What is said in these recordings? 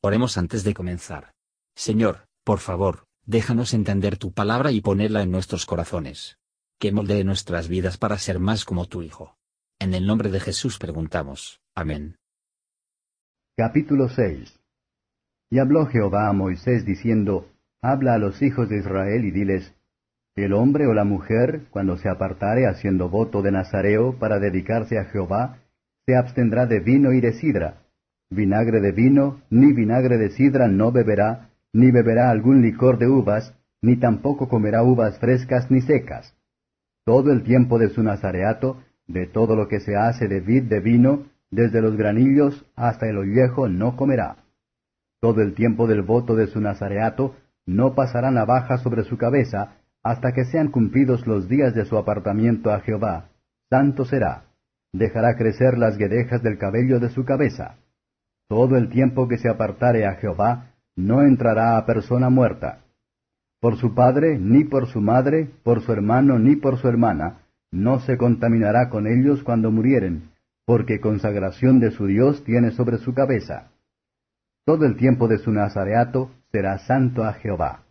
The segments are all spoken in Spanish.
Oremos antes de comenzar. Señor, por favor, déjanos entender tu palabra y ponerla en nuestros corazones. Que moldee nuestras vidas para ser más como tu Hijo. En el nombre de Jesús preguntamos. Amén. Capítulo 6 Y habló Jehová a Moisés diciendo, Habla a los hijos de Israel y diles, El hombre o la mujer, cuando se apartare haciendo voto de Nazareo para dedicarse a Jehová, se abstendrá de vino y de sidra, vinagre de vino, ni vinagre de sidra no beberá, ni beberá algún licor de uvas, ni tampoco comerá uvas frescas ni secas. Todo el tiempo de su nazareato, de todo lo que se hace de vid de vino, desde los granillos hasta el ollejo no comerá. Todo el tiempo del voto de su nazareato, no pasará navaja sobre su cabeza, hasta que sean cumplidos los días de su apartamiento a Jehová. Santo será. Dejará crecer las guedejas del cabello de su cabeza todo el tiempo que se apartare a Jehová, no entrará a persona muerta. Por su padre, ni por su madre, por su hermano, ni por su hermana, no se contaminará con ellos cuando murieren, porque consagración de su Dios tiene sobre su cabeza. Todo el tiempo de su nazareato será santo a Jehová.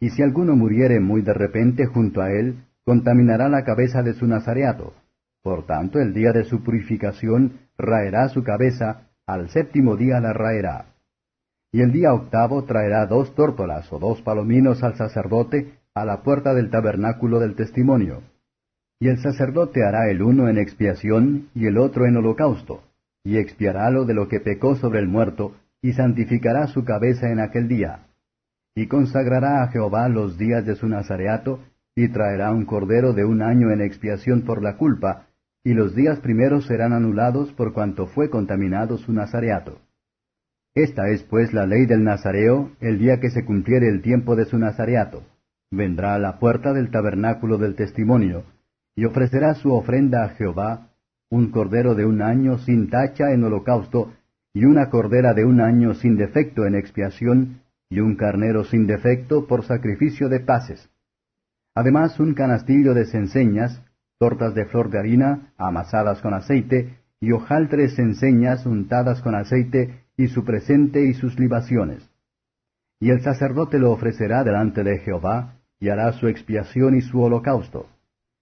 Y si alguno muriere muy de repente junto a él, contaminará la cabeza de su nazareato. Por tanto, el día de su purificación raerá su cabeza, al séptimo día la raerá. Y el día octavo traerá dos tórtolas o dos palominos al sacerdote a la puerta del tabernáculo del testimonio. Y el sacerdote hará el uno en expiación y el otro en holocausto, y expiarálo de lo que pecó sobre el muerto, y santificará su cabeza en aquel día. Y consagrará a Jehová los días de su nazareato, y traerá un cordero de un año en expiación por la culpa, y los días primeros serán anulados por cuanto fue contaminado su nazareato. Esta es pues la ley del Nazareo el día que se cumpliere el tiempo de su nazareato. Vendrá a la puerta del tabernáculo del testimonio, y ofrecerá su ofrenda a Jehová, un cordero de un año sin tacha en holocausto, y una cordera de un año sin defecto en expiación, y un carnero sin defecto por sacrificio de paces. Además un canastillo de cenceñas, tortas de flor de harina amasadas con aceite, y hojaltres enseñas untadas con aceite, y su presente y sus libaciones. Y el sacerdote lo ofrecerá delante de Jehová, y hará su expiación y su holocausto.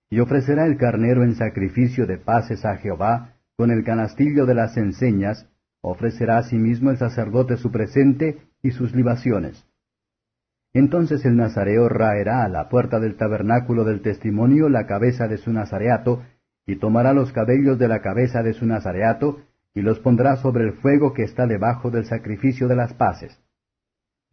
Y ofrecerá el carnero en sacrificio de paces a Jehová, con el canastillo de las enseñas, ofrecerá asimismo el sacerdote su presente y sus libaciones. Entonces el nazareo raerá a la puerta del tabernáculo del testimonio la cabeza de su nazareato, y tomará los cabellos de la cabeza de su nazareato, y los pondrá sobre el fuego que está debajo del sacrificio de las paces.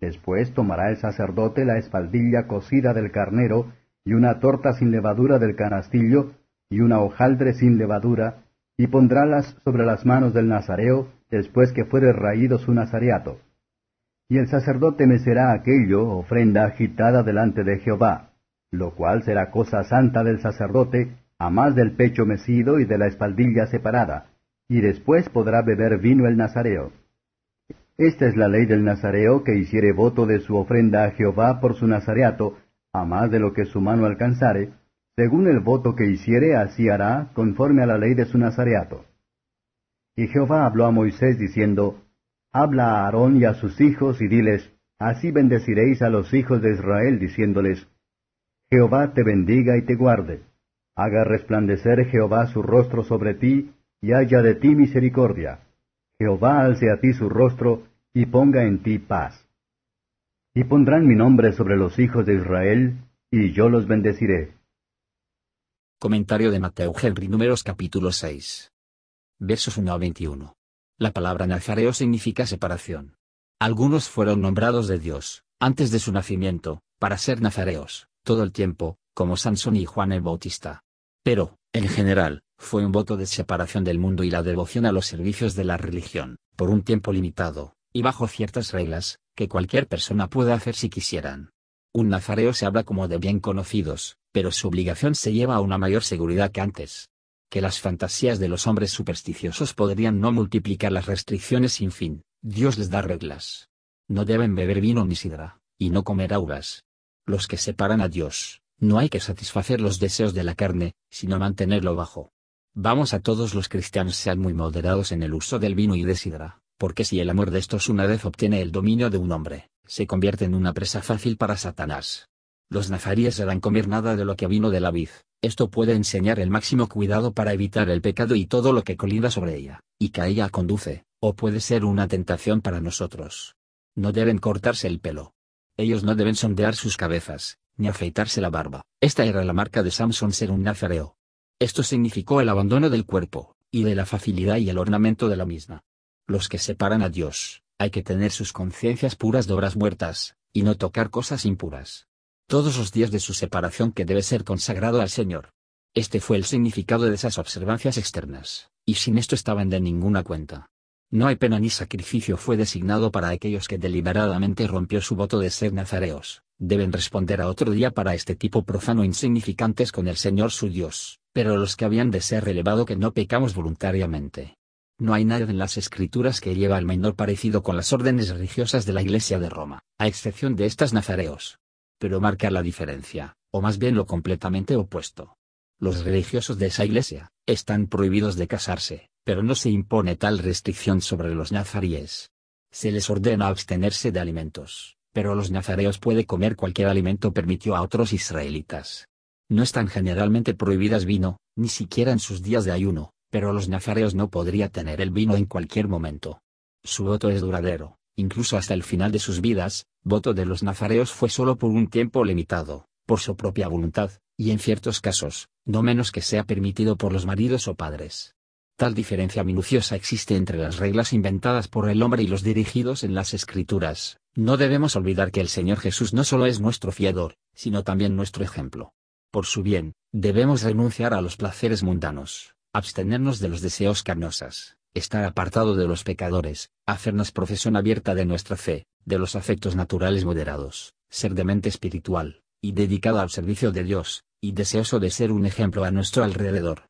Después tomará el sacerdote la espaldilla cocida del carnero, y una torta sin levadura del canastillo, y una hojaldre sin levadura, y pondrálas sobre las manos del nazareo, después que fuere raído su nazareato y el sacerdote mecerá aquello ofrenda agitada delante de Jehová, lo cual será cosa santa del sacerdote, a más del pecho mecido y de la espaldilla separada, y después podrá beber vino el nazareo. Esta es la ley del nazareo que hiciere voto de su ofrenda a Jehová por su nazareato, a más de lo que su mano alcanzare, según el voto que hiciere, así hará, conforme a la ley de su nazareato. Y Jehová habló a Moisés diciendo, Habla a Aarón y a sus hijos y diles, Así bendeciréis a los hijos de Israel, diciéndoles, Jehová te bendiga y te guarde. Haga resplandecer Jehová su rostro sobre ti, y haya de ti misericordia. Jehová alce a ti su rostro, y ponga en ti paz. Y pondrán mi nombre sobre los hijos de Israel, y yo los bendeciré. Comentario de Mateo Henry Números capítulo 6. Versos 1 a 21. La palabra nazareo significa separación. Algunos fueron nombrados de Dios, antes de su nacimiento, para ser nazareos, todo el tiempo, como Sansón y Juan el Bautista. Pero, en general, fue un voto de separación del mundo y la devoción a los servicios de la religión, por un tiempo limitado, y bajo ciertas reglas, que cualquier persona puede hacer si quisieran. Un nazareo se habla como de bien conocidos, pero su obligación se lleva a una mayor seguridad que antes que las fantasías de los hombres supersticiosos podrían no multiplicar las restricciones sin fin, Dios les da reglas. No deben beber vino ni sidra, y no comer uvas. Los que separan a Dios, no hay que satisfacer los deseos de la carne, sino mantenerlo bajo. Vamos a todos los cristianos sean muy moderados en el uso del vino y de sidra, porque si el amor de estos una vez obtiene el dominio de un hombre, se convierte en una presa fácil para Satanás. Los nazaríes harán comer nada de lo que vino de la vid, esto puede enseñar el máximo cuidado para evitar el pecado y todo lo que colinda sobre ella, y que a ella conduce, o puede ser una tentación para nosotros. No deben cortarse el pelo. Ellos no deben sondear sus cabezas, ni afeitarse la barba. Esta era la marca de Samson ser un nazareo. Esto significó el abandono del cuerpo, y de la facilidad y el ornamento de la misma. Los que separan a Dios, hay que tener sus conciencias puras de obras muertas, y no tocar cosas impuras. Todos los días de su separación que debe ser consagrado al Señor. Este fue el significado de esas observancias externas, y sin esto estaban de ninguna cuenta. No hay pena ni sacrificio fue designado para aquellos que deliberadamente rompió su voto de ser nazareos, deben responder a otro día para este tipo profano insignificantes con el Señor su Dios, pero los que habían de ser relevado que no pecamos voluntariamente. No hay nada en las escrituras que lleva al menor parecido con las órdenes religiosas de la Iglesia de Roma, a excepción de estas nazareos. Pero marca la diferencia, o más bien lo completamente opuesto. Los religiosos de esa iglesia, están prohibidos de casarse, pero no se impone tal restricción sobre los nazaríes. Se les ordena abstenerse de alimentos, pero los nazareos puede comer cualquier alimento permitió a otros israelitas. No están generalmente prohibidas vino, ni siquiera en sus días de ayuno, pero los nazareos no podría tener el vino en cualquier momento. Su voto es duradero, incluso hasta el final de sus vidas, voto de los nazareos fue solo por un tiempo limitado, por su propia voluntad, y en ciertos casos, no menos que sea permitido por los maridos o padres. Tal diferencia minuciosa existe entre las reglas inventadas por el hombre y los dirigidos en las escrituras. No debemos olvidar que el Señor Jesús no solo es nuestro fiador, sino también nuestro ejemplo. Por su bien, debemos renunciar a los placeres mundanos, abstenernos de los deseos carnosas, estar apartado de los pecadores, hacernos profesión abierta de nuestra fe, de los afectos naturales moderados, ser de mente espiritual, y dedicado al servicio de Dios, y deseoso de ser un ejemplo a nuestro alrededor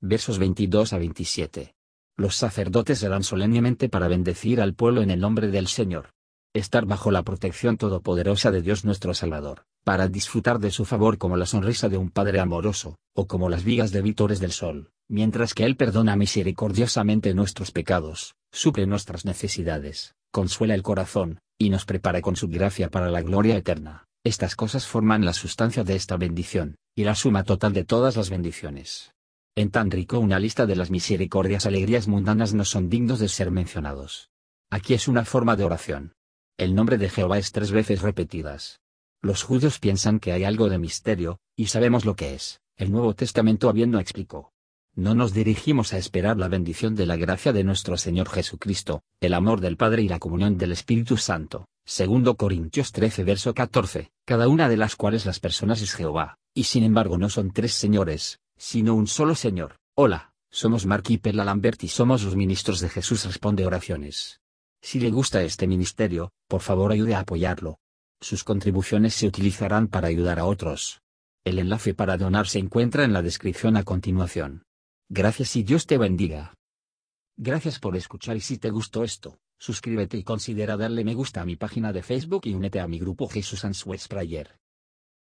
versos 22 a 27. Los sacerdotes serán solemnemente para bendecir al pueblo en el nombre del Señor. Estar bajo la protección todopoderosa de Dios nuestro Salvador, para disfrutar de su favor como la sonrisa de un Padre amoroso, o como las vigas de vítores del sol, mientras que Él perdona misericordiosamente nuestros pecados, suple nuestras necesidades, consuela el corazón, y nos prepara con su gracia para la gloria eterna. Estas cosas forman la sustancia de esta bendición, y la suma total de todas las bendiciones. En tan rico una lista de las misericordias alegrías mundanas no son dignos de ser mencionados. Aquí es una forma de oración. El nombre de Jehová es tres veces repetidas. Los judíos piensan que hay algo de misterio, y sabemos lo que es, el Nuevo Testamento habiendo explicó. No nos dirigimos a esperar la bendición de la gracia de nuestro Señor Jesucristo, el amor del Padre y la comunión del Espíritu Santo. Segundo Corintios 13 verso 14, cada una de las cuales las personas es Jehová, y sin embargo no son tres señores, sino un solo Señor. Hola, somos Mark y Perla Lambert y somos los ministros de Jesús Responde Oraciones. Si le gusta este ministerio, por favor ayude a apoyarlo. Sus contribuciones se utilizarán para ayudar a otros. El enlace para donar se encuentra en la descripción a continuación. Gracias y Dios te bendiga. Gracias por escuchar y si te gustó esto, suscríbete y considera darle me gusta a mi página de Facebook y únete a mi grupo Jesús Answers Prayer.